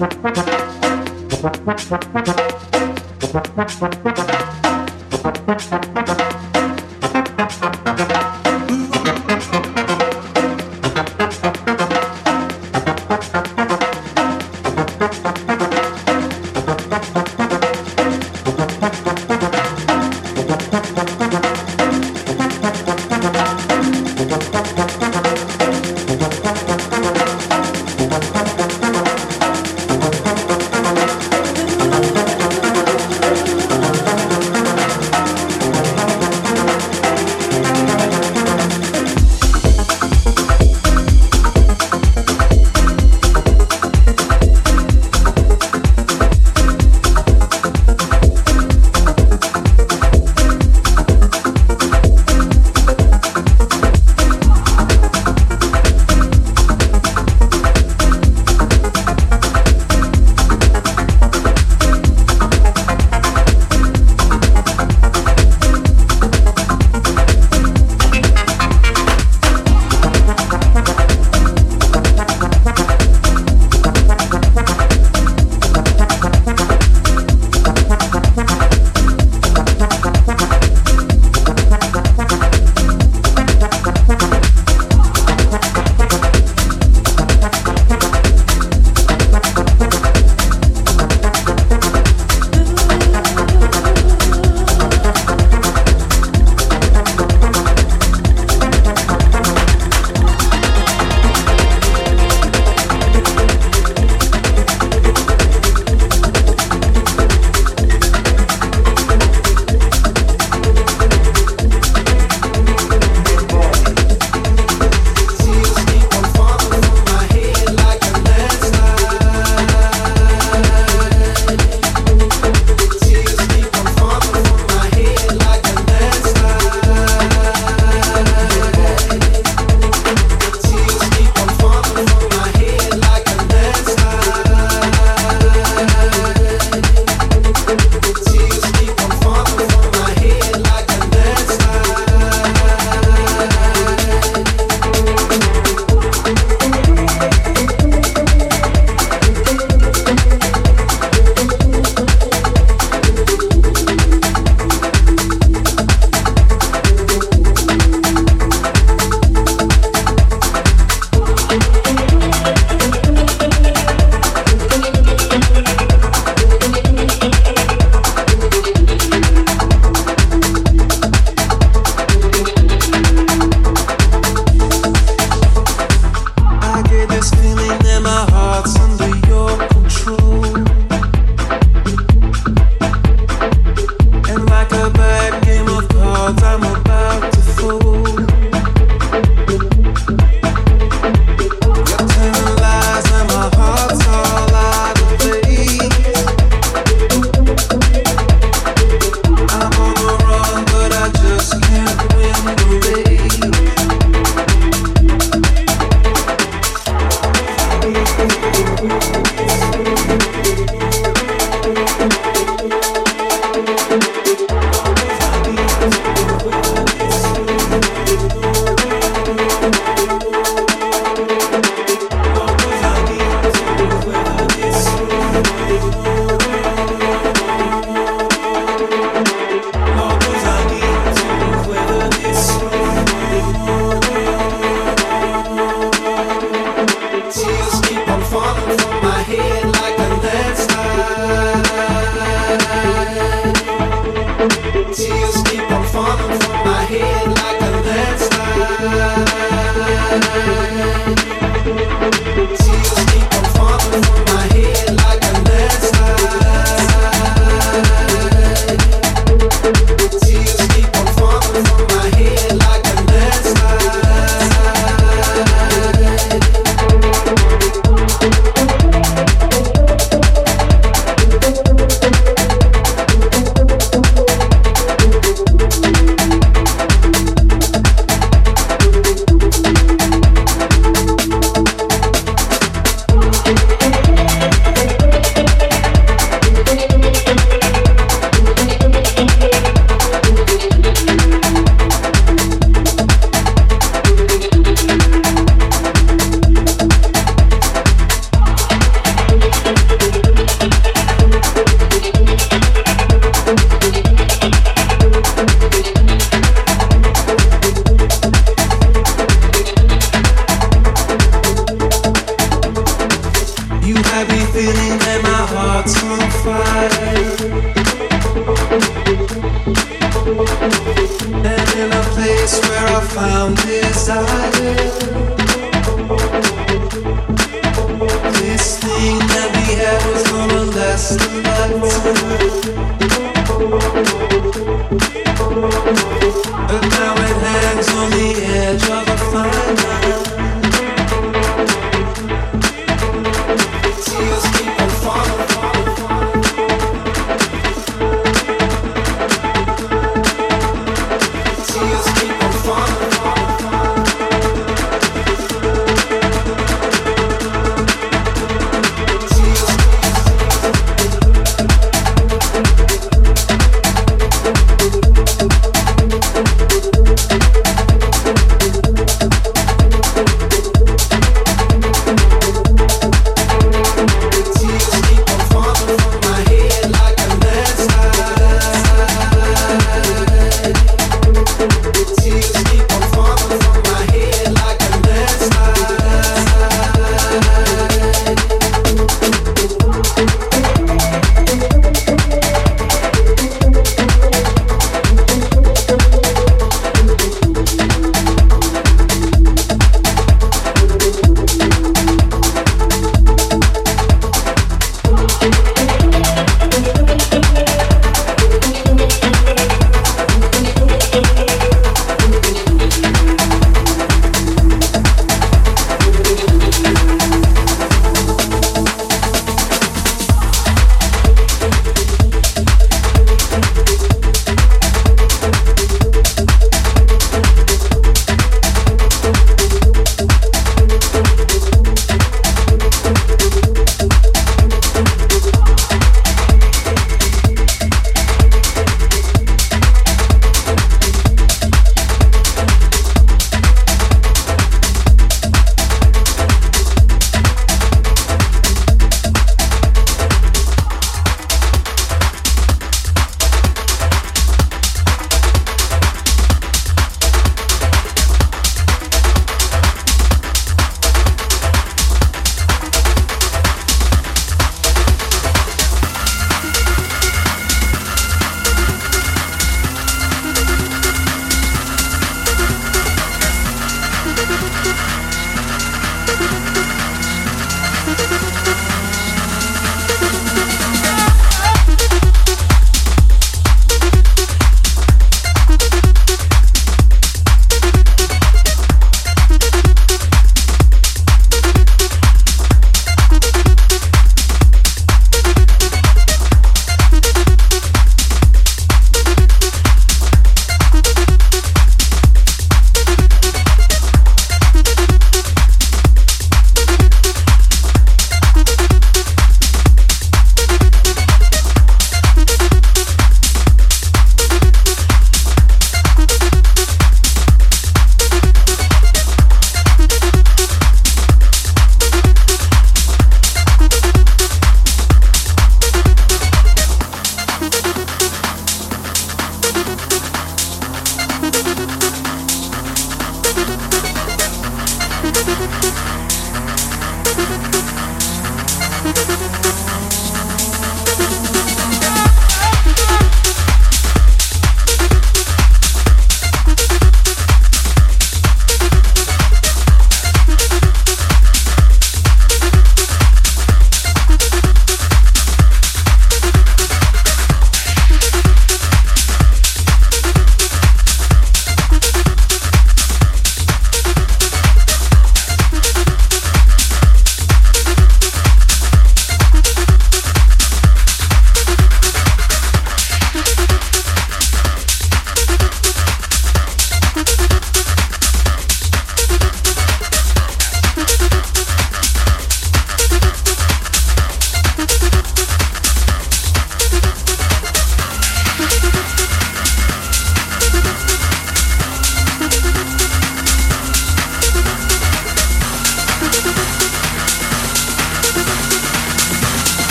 Música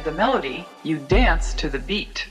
to the melody. You dance to the beat.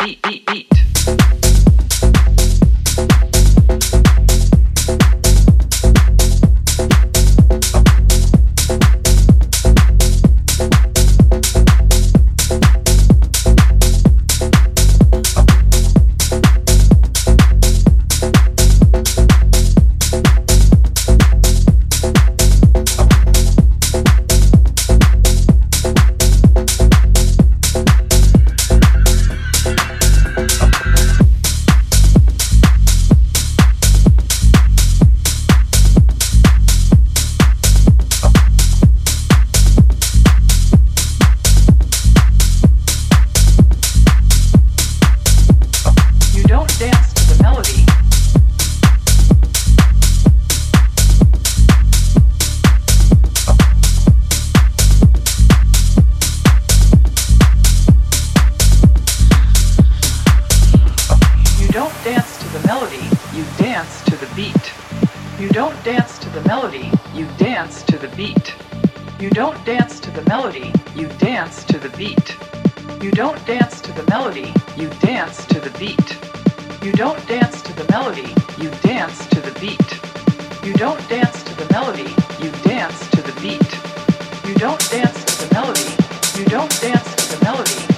Melody, you dance to the beat. You don't dance to the melody, you dance to the beat. You don't dance to the melody, you dance to the beat. You don't dance to the melody, you dance to the beat. You don't dance to the melody, you don't dance to the melody.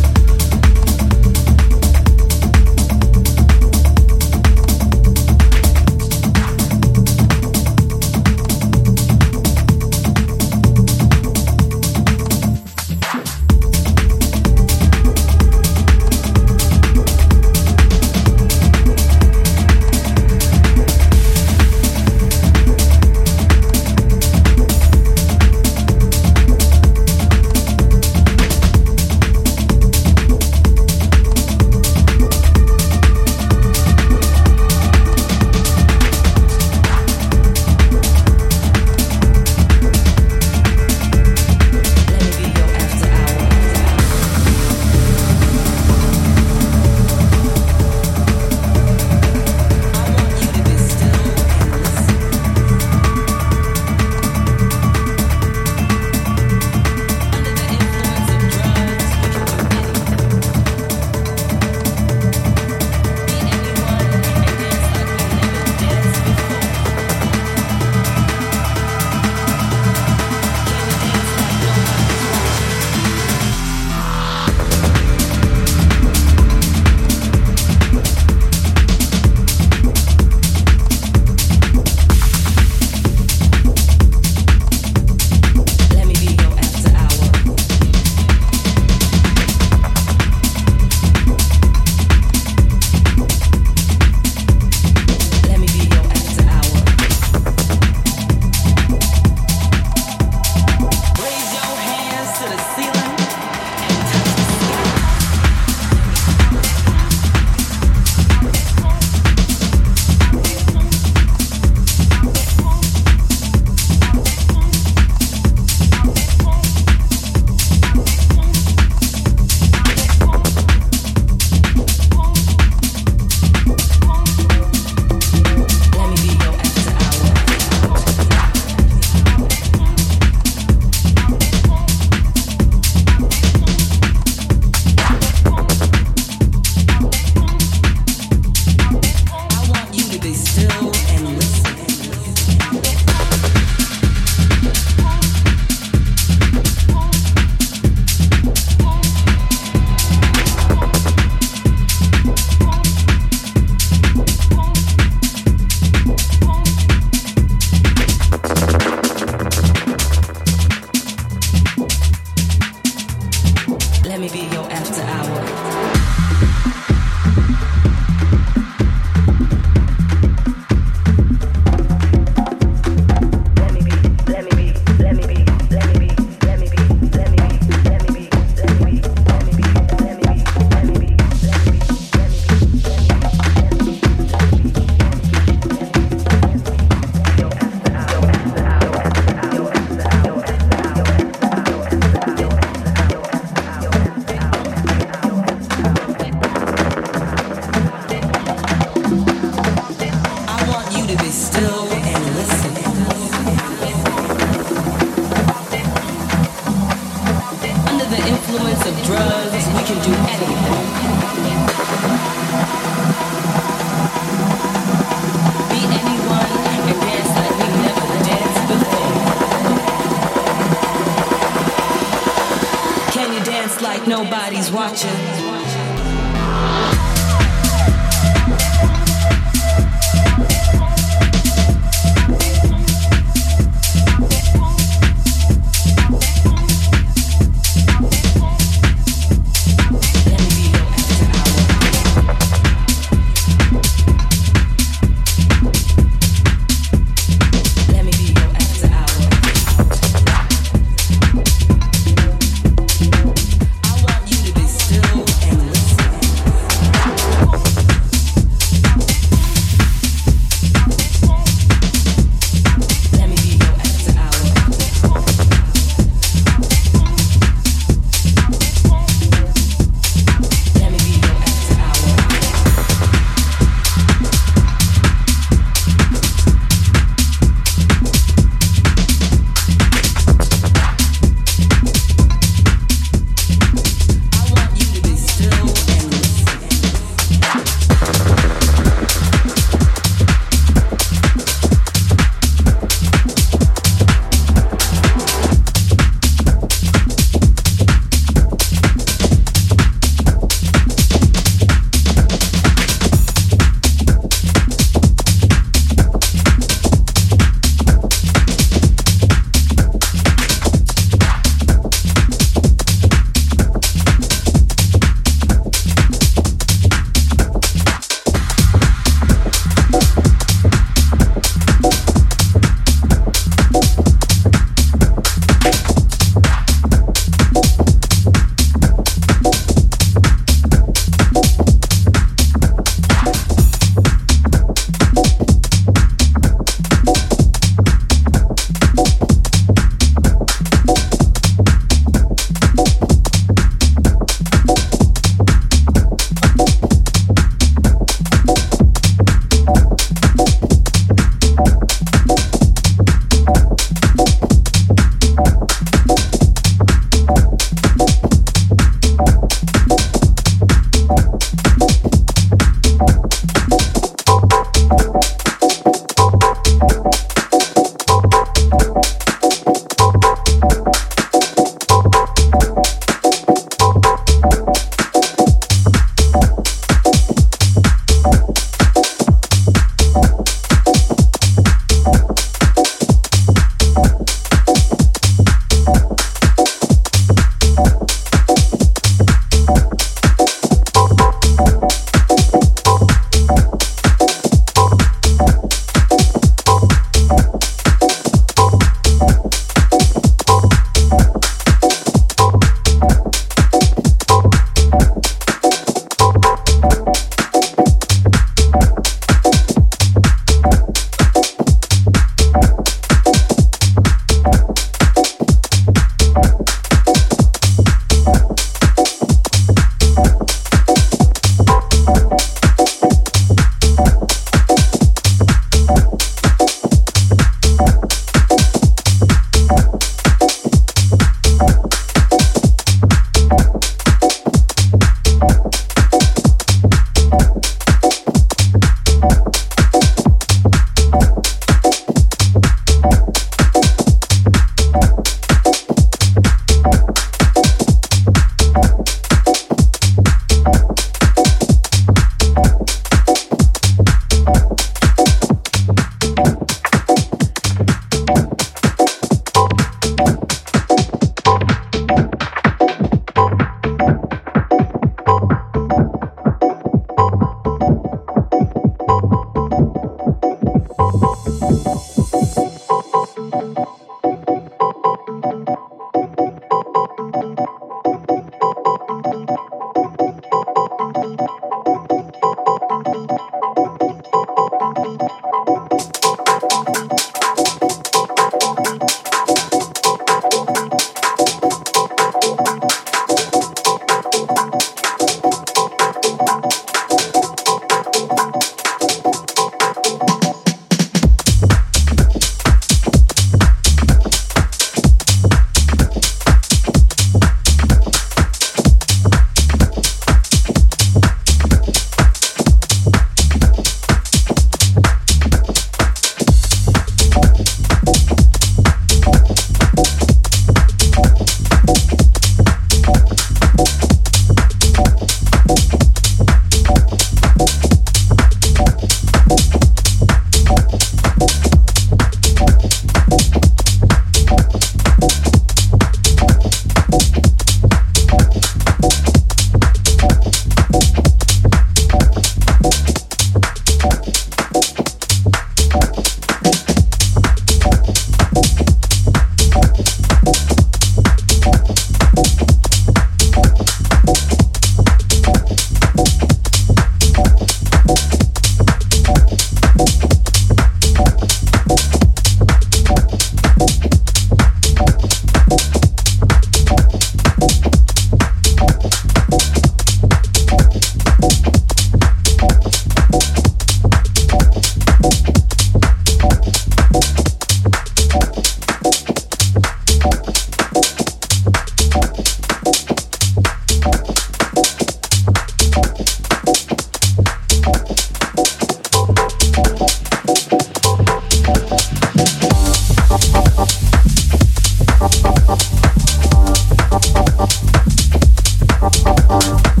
Wow.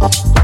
Oh,